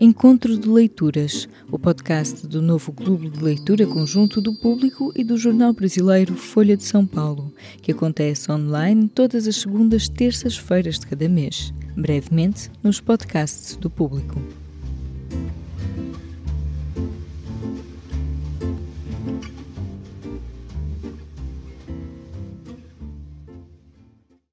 Encontro de Leituras, o podcast do novo Clube de Leitura Conjunto do Público e do jornal brasileiro Folha de São Paulo, que acontece online todas as segundas terças-feiras de cada mês, brevemente nos podcasts do Público.